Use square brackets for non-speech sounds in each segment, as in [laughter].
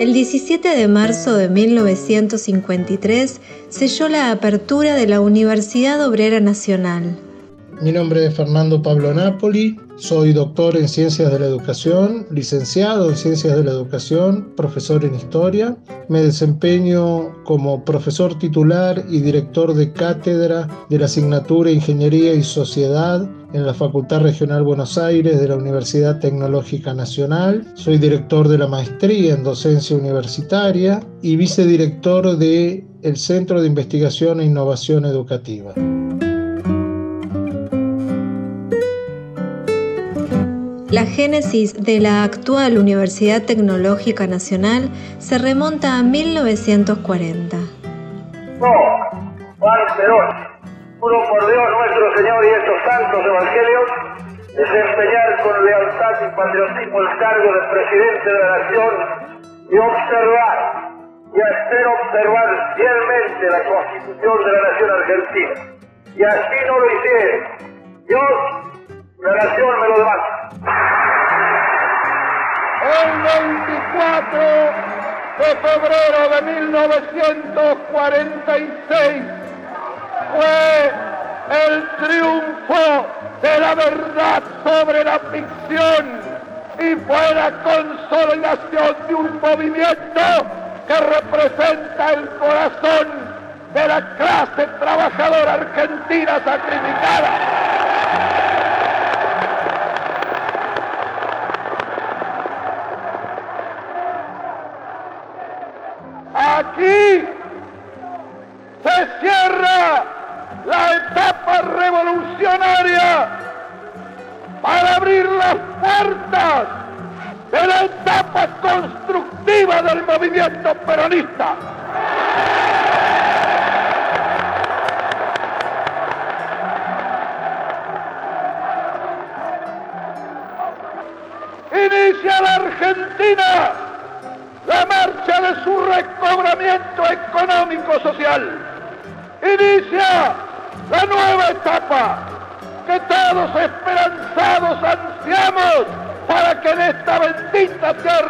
El 17 de marzo de 1953 selló la apertura de la Universidad Obrera Nacional. Mi nombre es Fernando Pablo Napoli, soy doctor en Ciencias de la Educación, licenciado en Ciencias de la Educación, profesor en Historia. Me desempeño como profesor titular y director de cátedra de la asignatura Ingeniería y Sociedad en la Facultad Regional Buenos Aires de la Universidad Tecnológica Nacional. Soy director de la maestría en docencia universitaria y vicedirector del el Centro de Investigación e Innovación Educativa. La génesis de la actual Universidad Tecnológica Nacional se remonta a 1940. No, 2. Juro por Dios nuestro Señor y estos santos evangelios, desempeñar con lealtad y patriotismo el cargo de presidente de la nación y observar y hacer observar fielmente la constitución de la nación argentina. Y así no lo hiciere. Dios, me lo. El 24 de febrero de 1946 fue el triunfo de la verdad sobre la ficción y fue la consolidación de un movimiento que representa el corazón de la clase trabajadora argentina sacrificada.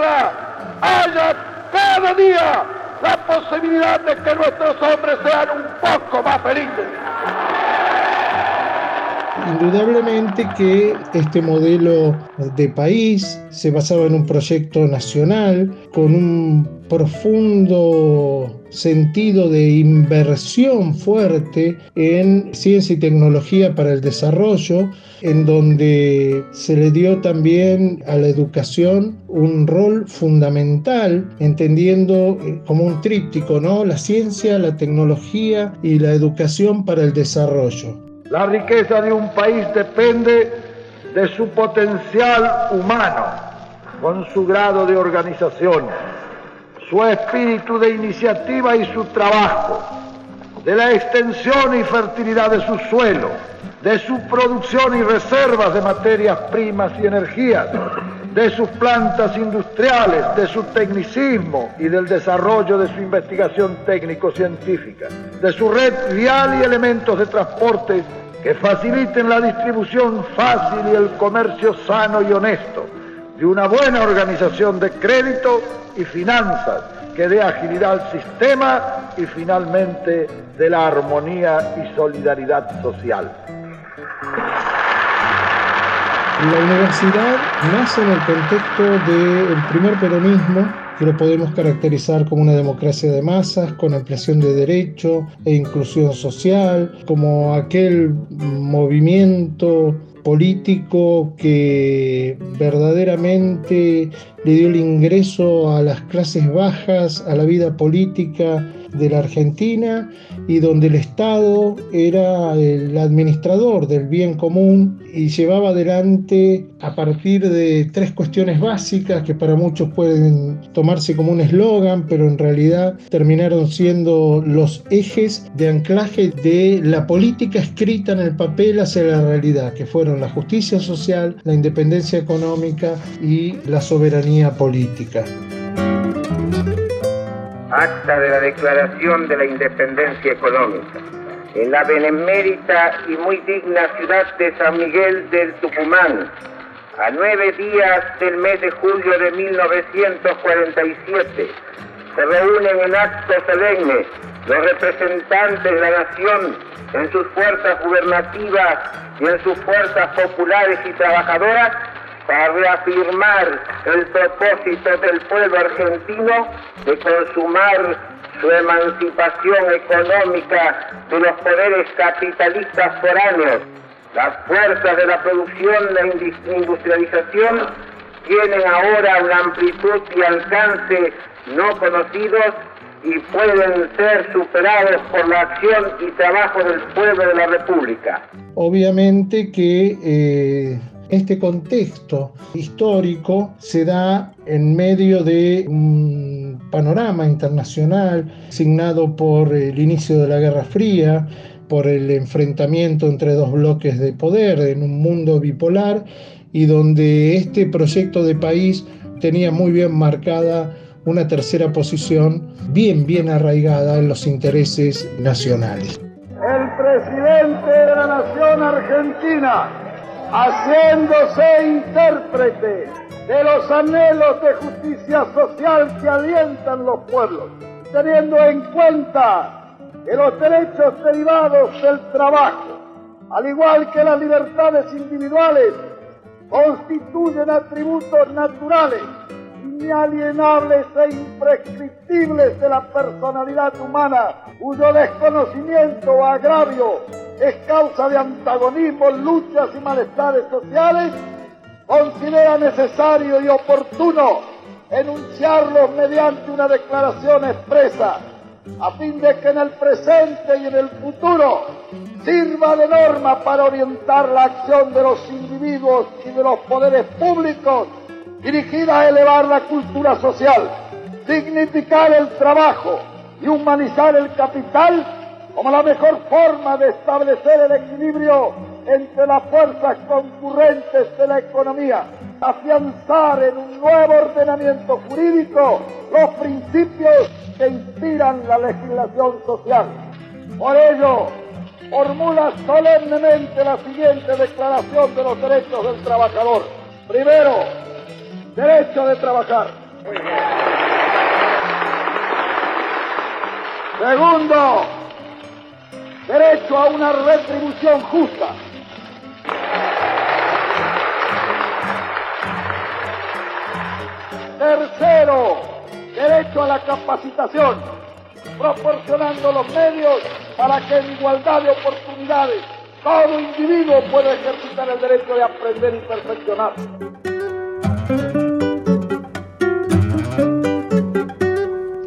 Haya cada día la posibilidad de que nuestros hombres sean un poco más felices. Indudablemente que este modelo de país se basaba en un proyecto nacional con un profundo sentido de inversión fuerte en ciencia y tecnología para el desarrollo, en donde se le dio también a la educación un rol fundamental, entendiendo eh, como un tríptico, ¿no? La ciencia, la tecnología y la educación para el desarrollo. La riqueza de un país depende de su potencial humano, con su grado de organización, su espíritu de iniciativa y su trabajo, de la extensión y fertilidad de su suelo, de su producción y reservas de materias primas y energías, de sus plantas industriales, de su tecnicismo y del desarrollo de su investigación técnico-científica, de su red vial y elementos de transporte que faciliten la distribución fácil y el comercio sano y honesto, de una buena organización de crédito y finanzas que dé agilidad al sistema y finalmente de la armonía y solidaridad social. La universidad nace en el contexto del primer peronismo, que lo podemos caracterizar como una democracia de masas, con ampliación de derecho e inclusión social, como aquel movimiento político que verdaderamente le dio el ingreso a las clases bajas, a la vida política de la Argentina y donde el Estado era el administrador del bien común y llevaba adelante a partir de tres cuestiones básicas que para muchos pueden tomarse como un eslogan, pero en realidad terminaron siendo los ejes de anclaje de la política escrita en el papel hacia la realidad, que fueron la justicia social, la independencia económica y la soberanía política. Acta de la Declaración de la Independencia Económica en la benemérita y muy digna ciudad de San Miguel del Tucumán, a nueve días del mes de julio de 1947, se reúnen en acto solemne los representantes de la nación en sus fuerzas gubernativas y en sus fuerzas populares y trabajadoras para reafirmar el propósito del pueblo argentino de consumar su emancipación económica de los poderes capitalistas foráneos. Las fuerzas de la producción e industrialización tienen ahora una amplitud y alcance no conocidos y pueden ser superados por la acción y trabajo del pueblo de la República. Obviamente que eh, este contexto histórico se da en medio de un panorama internacional signado por el inicio de la Guerra Fría, por el enfrentamiento entre dos bloques de poder en un mundo bipolar y donde este proyecto de país tenía muy bien marcada una tercera posición bien, bien arraigada en los intereses nacionales. El presidente de la nación argentina, haciéndose intérprete de los anhelos de justicia social que alientan los pueblos, teniendo en cuenta que los derechos derivados del trabajo, al igual que las libertades individuales, constituyen atributos naturales inalienables e imprescriptibles de la personalidad humana, cuyo desconocimiento o agravio es causa de antagonismos, luchas y malestares sociales, considera necesario y oportuno enunciarlos mediante una declaración expresa, a fin de que en el presente y en el futuro sirva de norma para orientar la acción de los individuos y de los poderes públicos dirigida a elevar la cultura social, dignificar el trabajo y humanizar el capital como la mejor forma de establecer el equilibrio entre las fuerzas concurrentes de la economía, afianzar en un nuevo ordenamiento jurídico los principios que inspiran la legislación social. Por ello, formula solemnemente la siguiente declaración de los derechos del trabajador. Primero, derecho de trabajar. Segundo, derecho a una retribución justa. Tercero, derecho a la capacitación, proporcionando los medios para que en igualdad de oportunidades todo individuo pueda ejercitar el derecho de aprender y perfeccionarse.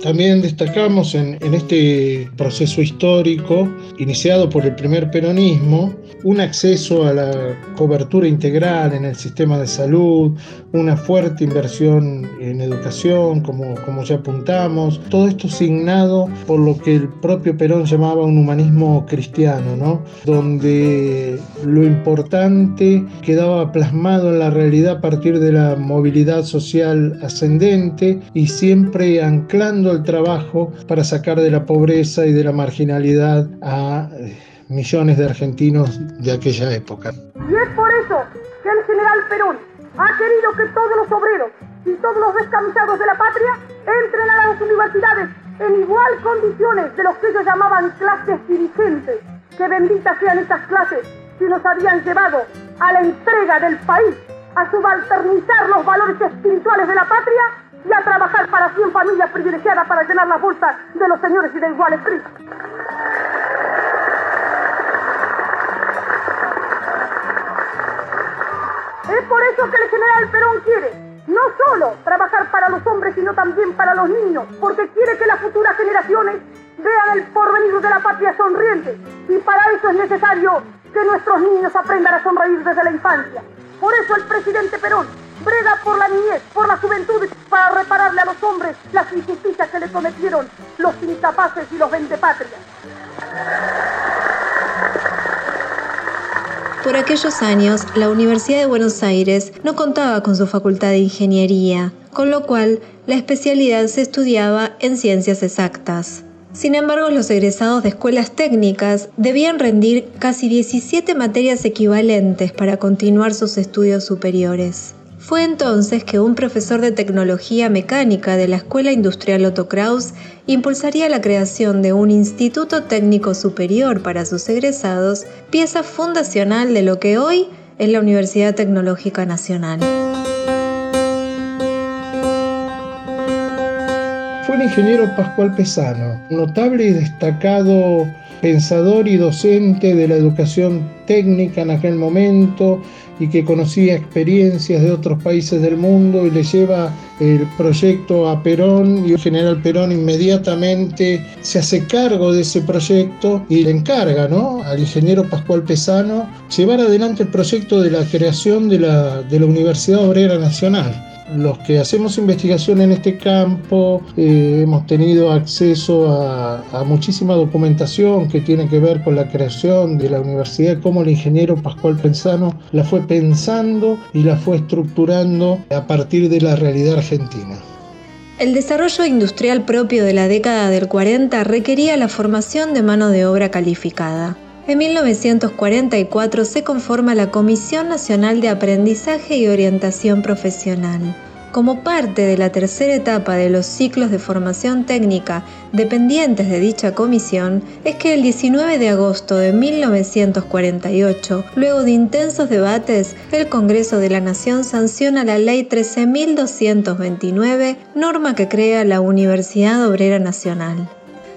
También destacamos en, este proceso histórico, iniciado por el primer peronismo, un acceso a la cobertura integral en el sistema de salud, una fuerte inversión en educación, como, como ya apuntamos, todo esto signado por lo que el propio Perón llamaba un humanismo cristiano, ¿no? donde lo importante quedaba plasmado en la realidad a partir de la movilidad social ascendente y siempre anclando el trabajo para sacar de la pobreza y de la marginalidad a eh, millones de argentinos de aquella época. Y es por eso que el general Perón ha querido que todos los obreros y todos los descamisados de la patria entren a las universidades en igual condiciones de los que ellos llamaban clases dirigentes. Que benditas sean estas clases que nos habían llevado a la entrega del país, a subalternizar los valores espirituales de la patria y a trabajar para 100 familias privilegiadas para llenar las bolsas de los señores y de iguales prisas. Es por eso que el general Perón quiere no solo trabajar para los hombres, sino también para los niños, porque quiere que las futuras generaciones vean el porvenir de la patria sonriente. Y para eso es necesario que nuestros niños aprendan a sonreír desde la infancia. Por eso el presidente Perón brega por la niñez, por la juventud, para repararle a los hombres las injusticias que le cometieron los incapaces y los vendepatrias. Por aquellos años, la Universidad de Buenos Aires no contaba con su facultad de ingeniería, con lo cual la especialidad se estudiaba en ciencias exactas. Sin embargo, los egresados de escuelas técnicas debían rendir casi 17 materias equivalentes para continuar sus estudios superiores. Fue entonces que un profesor de tecnología mecánica de la Escuela Industrial Otto Kraus impulsaría la creación de un Instituto Técnico Superior para sus egresados, pieza fundacional de lo que hoy es la Universidad Tecnológica Nacional. El ingeniero Pascual Pesano, notable y destacado pensador y docente de la educación técnica en aquel momento y que conocía experiencias de otros países del mundo y le lleva el proyecto a Perón y el general Perón inmediatamente se hace cargo de ese proyecto y le encarga ¿no? al ingeniero Pascual Pesano llevar adelante el proyecto de la creación de la, de la Universidad Obrera Nacional los que hacemos investigación en este campo eh, hemos tenido acceso a, muchísima documentación que tiene que ver con la creación de la universidad, cómo el ingeniero Pascual Pensano la fue pensando y la fue estructurando a partir de la realidad argentina. El desarrollo industrial propio de la década del 40 requería la formación de mano de obra calificada. En 1944 se conforma la Comisión Nacional de Aprendizaje y Orientación Profesional. Como parte de la tercera etapa de los ciclos de formación técnica dependientes de dicha comisión, es que el 19 de agosto de 1948, luego de intensos debates, el Congreso de la Nación sanciona la Ley 13.229, norma que crea la Universidad Obrera Nacional.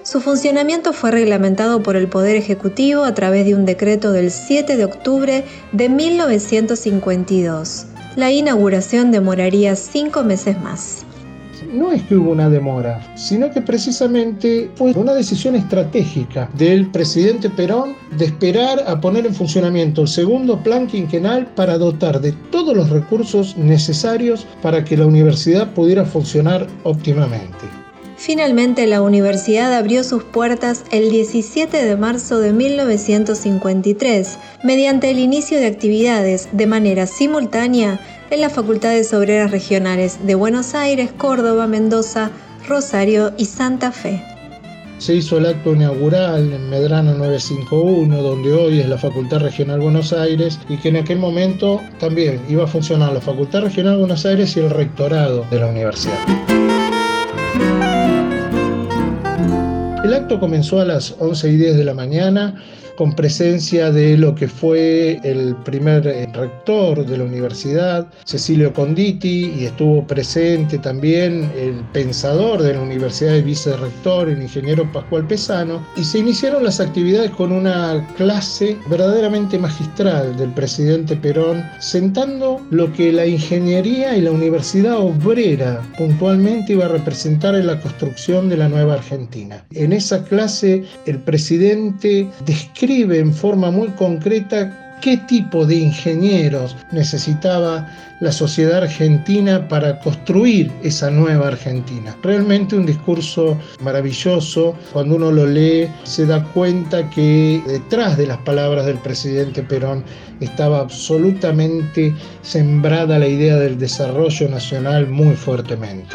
Su funcionamiento fue reglamentado por el Poder Ejecutivo a través de un decreto del 7 de octubre de 1952. La inauguración demoraría cinco meses más no es que hubo una demora, sino que precisamente fue una decisión estratégica del presidente Perón de esperar a poner en funcionamiento el segundo plan quinquenal para dotar de todos los recursos necesarios para que la universidad pudiera funcionar óptimamente. Finalmente la universidad abrió sus puertas el 17 de marzo de 1953 mediante el inicio de actividades de manera simultánea en las facultades obreras regionales de Buenos Aires, Córdoba, Mendoza, Rosario y Santa Fe. Se hizo el acto inaugural en Medrano 951, donde hoy es la Facultad Regional Buenos Aires, y que en aquel momento también iba a funcionar la Facultad Regional Buenos Aires y el rectorado de la universidad. El acto comenzó a las 11 y 10 de la mañana con presencia de lo que fue el primer eh, rector de la universidad, Cecilio Conditi, y estuvo presente también el pensador de la universidad, el vicerrector, el ingeniero Pascual Pesano, y se iniciaron las actividades con una clase verdaderamente magistral del presidente Perón, sentando lo que la ingeniería y la universidad obrera puntualmente iba a representar en la construcción de la nueva Argentina. En esa clase el presidente describe describe en forma muy concreta qué tipo de ingenieros necesitaba la sociedad argentina para construir esa nueva Argentina. Realmente un discurso maravilloso. Cuando uno lo lee se da cuenta que detrás de las palabras del presidente Perón estaba absolutamente sembrada la idea del desarrollo nacional muy fuertemente.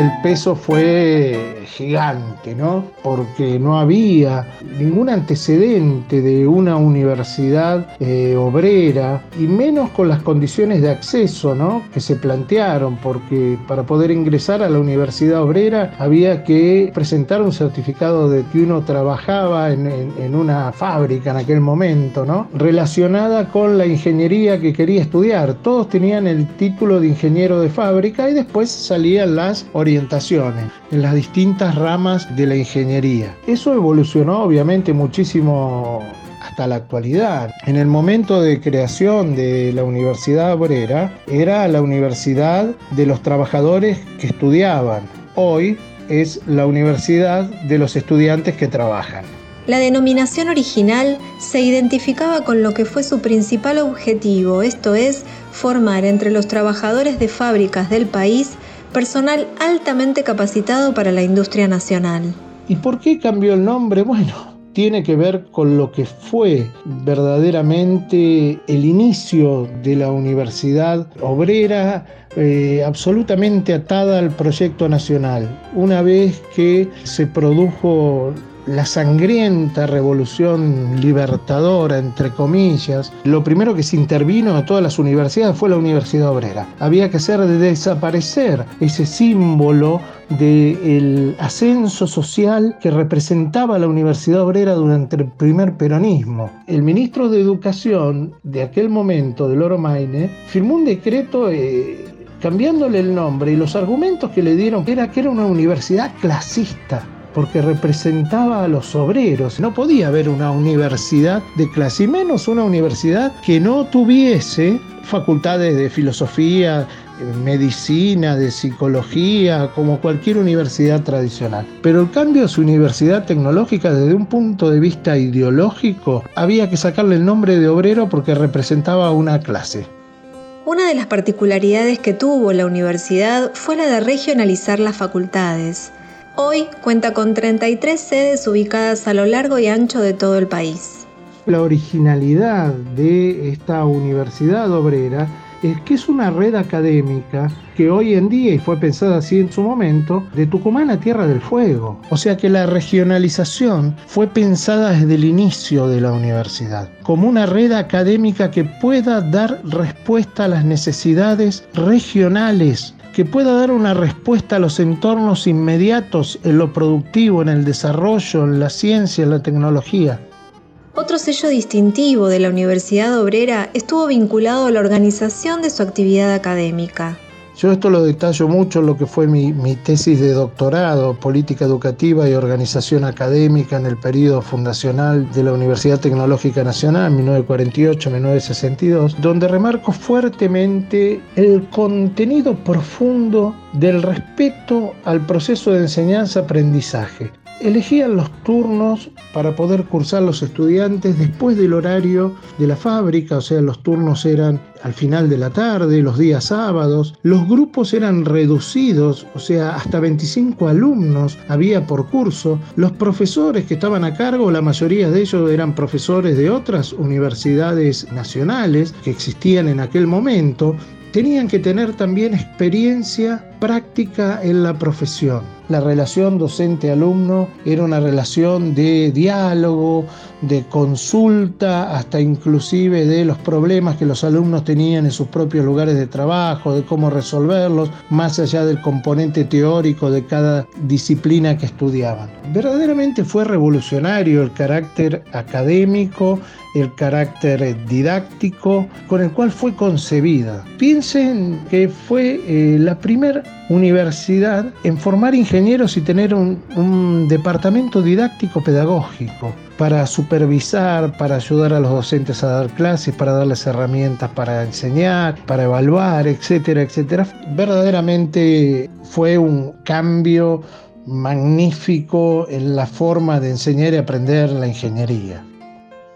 El peso fue gigante, ¿no? Porque no había ningún antecedente de una universidad eh, obrera y menos con las condiciones de acceso, ¿no? Que se plantearon, porque para poder ingresar a la universidad obrera había que presentar un certificado de que uno trabajaba en, en una fábrica en aquel momento, ¿no? Relacionada con la ingeniería que quería estudiar. Todos tenían el título de ingeniero de fábrica y después salían las orientaciones en las distintas ramas de la ingeniería. Eso evolucionó obviamente muchísimo hasta la actualidad. En el momento de creación de la Universidad Obrera era la universidad de los trabajadores que estudiaban. Hoy es la universidad de los estudiantes que trabajan. La denominación original se identificaba con lo que fue su principal objetivo, esto es, formar entre los trabajadores de fábricas del país personal altamente capacitado para la industria nacional. ¿Y por qué cambió el nombre? [laughs] Bueno, tiene que ver con lo que fue verdaderamente el inicio de la universidad obrera, eh, absolutamente atada al proyecto nacional. Una vez que se produjo la sangrienta revolución libertadora, entre comillas, lo primero que se intervino en todas las universidades fue la Universidad Obrera. Había que hacer desaparecer ese símbolo del ascenso social que representaba la Universidad Obrera durante el primer peronismo. El ministro de Educación de aquel momento, de Loro Maine, firmó un decreto eh, cambiándole el nombre y los argumentos que le dieron era que era una universidad clasista porque representaba a los obreros. No podía haber una universidad de clase, y menos una universidad que no tuviese facultades de filosofía, medicina, de psicología, como cualquier universidad tradicional. Pero el cambio a su universidad tecnológica desde un punto de vista ideológico, había que sacarle el nombre de obrero porque representaba una clase. Una de las particularidades que tuvo la universidad fue la de regionalizar las facultades. Hoy cuenta con 33 sedes ubicadas a lo largo y ancho de todo el país. La originalidad de esta universidad obrera es que es una red académica que hoy en día, y fue pensada así en su momento, de Tucumán a Tierra del Fuego. O sea que la regionalización fue pensada desde el inicio de la universidad, como una red académica que pueda dar respuesta a las necesidades regionales que pueda dar una respuesta a los entornos inmediatos en lo productivo, en el desarrollo, en la ciencia, en la tecnología. Otro sello distintivo de la Universidad Obrera estuvo vinculado a la organización de su actividad académica. Yo esto lo detallo mucho en lo que fue mi, tesis de doctorado, Política Educativa y Organización Académica en el periodo fundacional de la Universidad Tecnológica Nacional, 1948-1962, donde remarco fuertemente el contenido profundo del respeto al proceso de enseñanza-aprendizaje elegían los turnos para poder cursar los estudiantes después del horario de la fábrica, o sea, los turnos eran al final de la tarde, los días sábados, los grupos eran reducidos, o sea, hasta 25 alumnos había por curso, los profesores que estaban a cargo, la mayoría de ellos eran profesores de otras universidades nacionales que existían en aquel momento, tenían que tener también experiencia práctica en la profesión. La relación docente-alumno era una relación de diálogo, de consulta, hasta inclusive de los problemas que los alumnos tenían en sus propios lugares de trabajo, de cómo resolverlos, más allá del componente teórico de cada disciplina que estudiaban. Verdaderamente fue revolucionario el carácter académico, el carácter didáctico con el cual fue concebida. Piensen que fue eh, la primera universidad en formar ingenieros y tener un, departamento didáctico pedagógico para supervisar, para ayudar a los docentes a dar clases, para darles herramientas para enseñar, para evaluar, etcétera, etcétera. Verdaderamente fue un cambio magnífico en la forma de enseñar y aprender la ingeniería.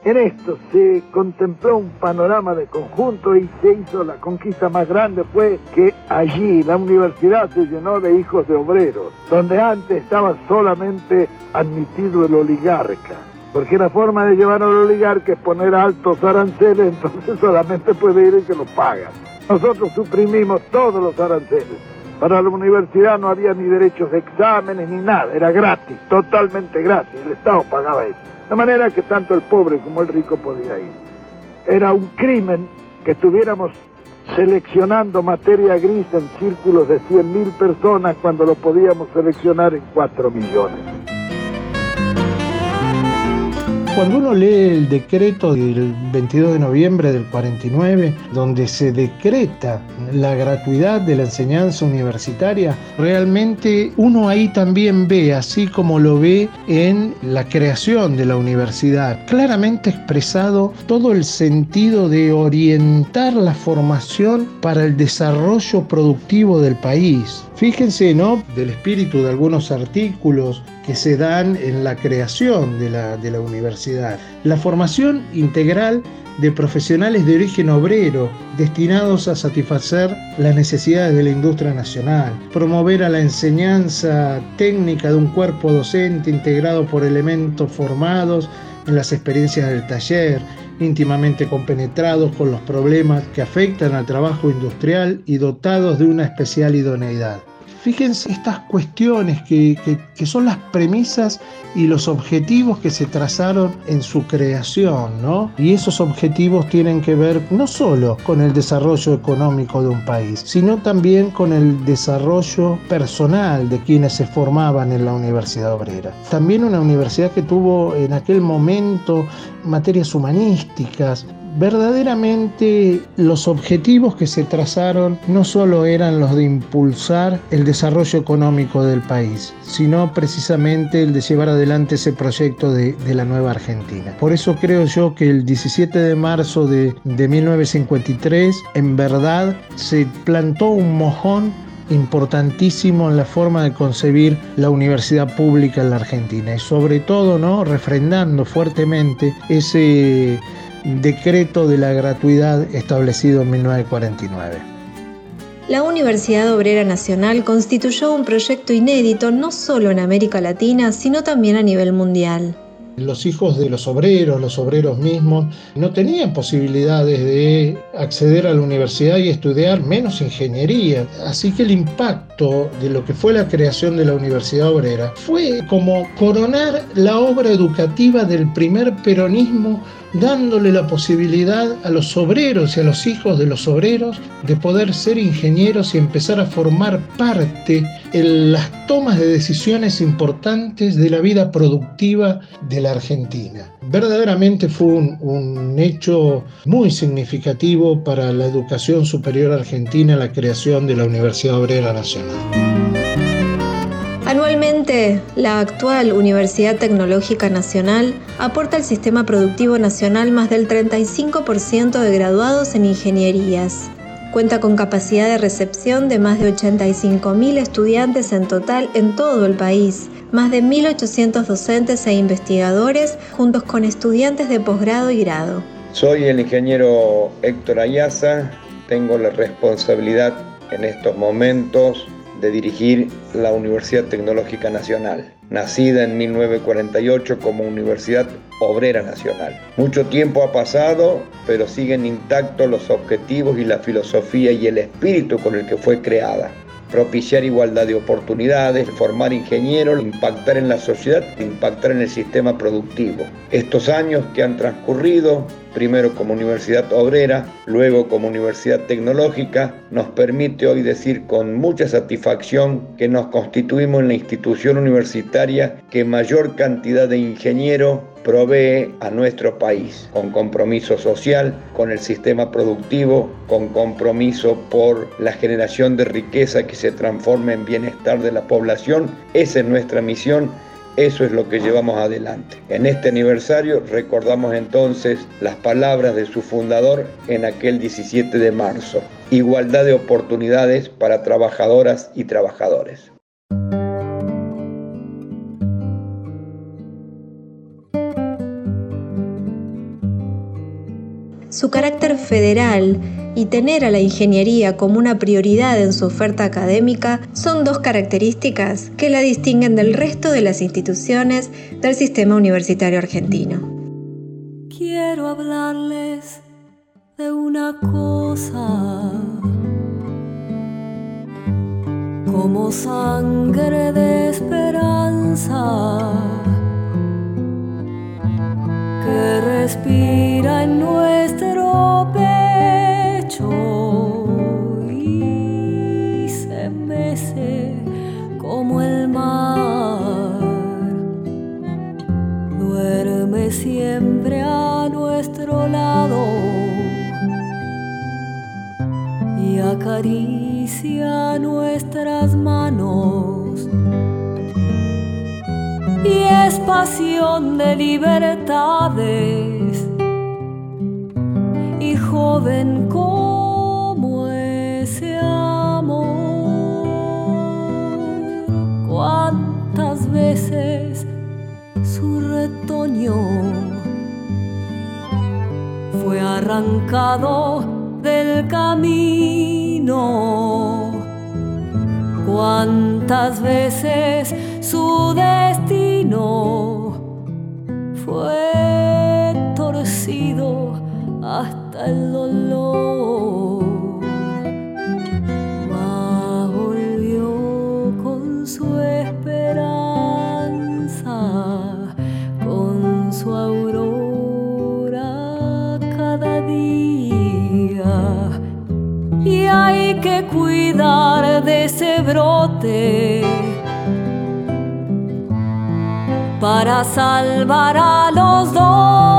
En esto se contempló un panorama de conjunto y se hizo la conquista más grande fue que allí la universidad se llenó de hijos de obreros, donde antes estaba solamente admitido el oligarca. Porque la forma de llevar al oligarca es poner altos aranceles, [laughs] entonces solamente puede ir el que los paga. Nosotros suprimimos todos los aranceles Para la universidad no había ni derechos de exámenes ni nada, era gratis, totalmente gratis, el Estado pagaba eso. De manera que tanto el pobre como el rico podía ir. Era un crimen que estuviéramos seleccionando materia gris en círculos de 100.000 personas cuando lo podíamos seleccionar en 4 millones. Cuando uno lee el decreto del 22 de noviembre del 49, donde se decreta la gratuidad de la enseñanza universitaria, realmente uno ahí también ve, así como lo ve en la creación de la universidad, claramente expresado todo el sentido de orientar la formación para el desarrollo productivo del país. Fíjense, ¿no? Del espíritu de algunos artículos que se dan en la creación de la, de la universidad. La formación integral de profesionales de origen obrero destinados a satisfacer las necesidades de la industria nacional, promover a la enseñanza técnica de un cuerpo docente integrado por elementos formados en las experiencias del taller, íntimamente compenetrados con los problemas que afectan al trabajo industrial y dotados de una especial idoneidad. Fíjense estas cuestiones que, son las premisas y los objetivos que se trazaron en su creación, ¿no? Y esos objetivos tienen que ver no solo con el desarrollo económico de un país, sino también con el desarrollo personal de quienes se formaban en la Universidad Obrera. También una universidad que tuvo en aquel momento materias humanísticas, verdaderamente los objetivos que se trazaron no solo eran los de impulsar el desarrollo económico del país, sino precisamente el de llevar adelante ese proyecto de, la nueva Argentina. Por eso creo yo que el 17 de marzo de, de 1953 en verdad se plantó un mojón importantísimo en la forma de concebir la universidad pública en la Argentina y sobre todo no refrendando fuertemente ese decreto de la gratuidad establecido en 1949. La Universidad Obrera Nacional constituyó un proyecto inédito no solo en América Latina, sino también a nivel mundial. Los hijos de los obreros, los obreros mismos, no tenían posibilidades de acceder a la universidad y estudiar menos ingeniería. Así que el impacto de lo que fue la creación de la Universidad Obrera fue como coronar la obra educativa del primer peronismo dándole la posibilidad a los obreros y a los hijos de los obreros de poder ser ingenieros y empezar a formar parte en las tomas de decisiones importantes de la vida productiva de la Argentina. Verdaderamente fue un, un hecho muy significativo para la educación superior argentina la creación de la Universidad Obrera Nacional. Anualmente, la actual Universidad Tecnológica Nacional aporta al sistema productivo nacional más del 35% de graduados en ingenierías. Cuenta con capacidad de recepción de más de 85.000 estudiantes en total en todo el país, más de 1.800 docentes e investigadores juntos con estudiantes de posgrado y grado. Soy el ingeniero Héctor Ayaza, tengo la responsabilidad en estos momentos de dirigir la Universidad Tecnológica Nacional, nacida en 1948 como Universidad Obrera Nacional. Mucho tiempo ha pasado, pero siguen intactos los objetivos y la filosofía y el espíritu con el que fue creada propiciar igualdad de oportunidades, formar ingenieros, impactar en la sociedad, impactar en el sistema productivo. Estos años que han transcurrido, primero como universidad obrera, luego como universidad tecnológica, nos permite hoy decir con mucha satisfacción que nos constituimos en la institución universitaria que mayor cantidad de ingenieros provee a nuestro país, con compromiso social, con el sistema productivo, con compromiso por la generación de riqueza que se transforme en bienestar de la población. Esa es nuestra misión. Eso es lo que llevamos adelante. En este aniversario recordamos entonces las palabras de su fundador en aquel 17 de marzo. Igualdad de oportunidades para trabajadoras y trabajadores. su carácter federal y tener a la ingeniería como una prioridad en su oferta académica son dos características que la distinguen del resto de las instituciones del sistema universitario argentino. Quiero hablarles de una cosa como sangre de esperanza que respira acaricia nuestras manos y es pasión de libertades y joven como ese amor. Cuántas veces su retoño fue arrancado del camino. Cuántas veces su destino fue torcido hasta el dolor. Cuidar de ese brote para salvar a los dos.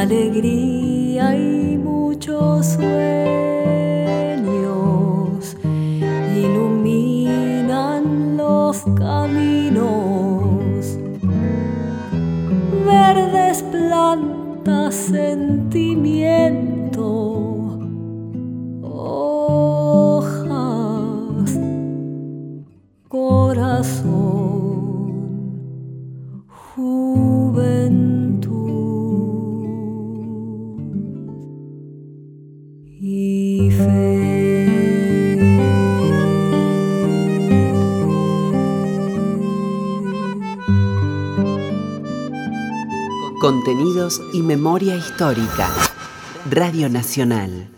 Alegría y muchos sueños iluminan los caminos. Verdes plantas, sentimiento, memoria histórica. Radio Nacional.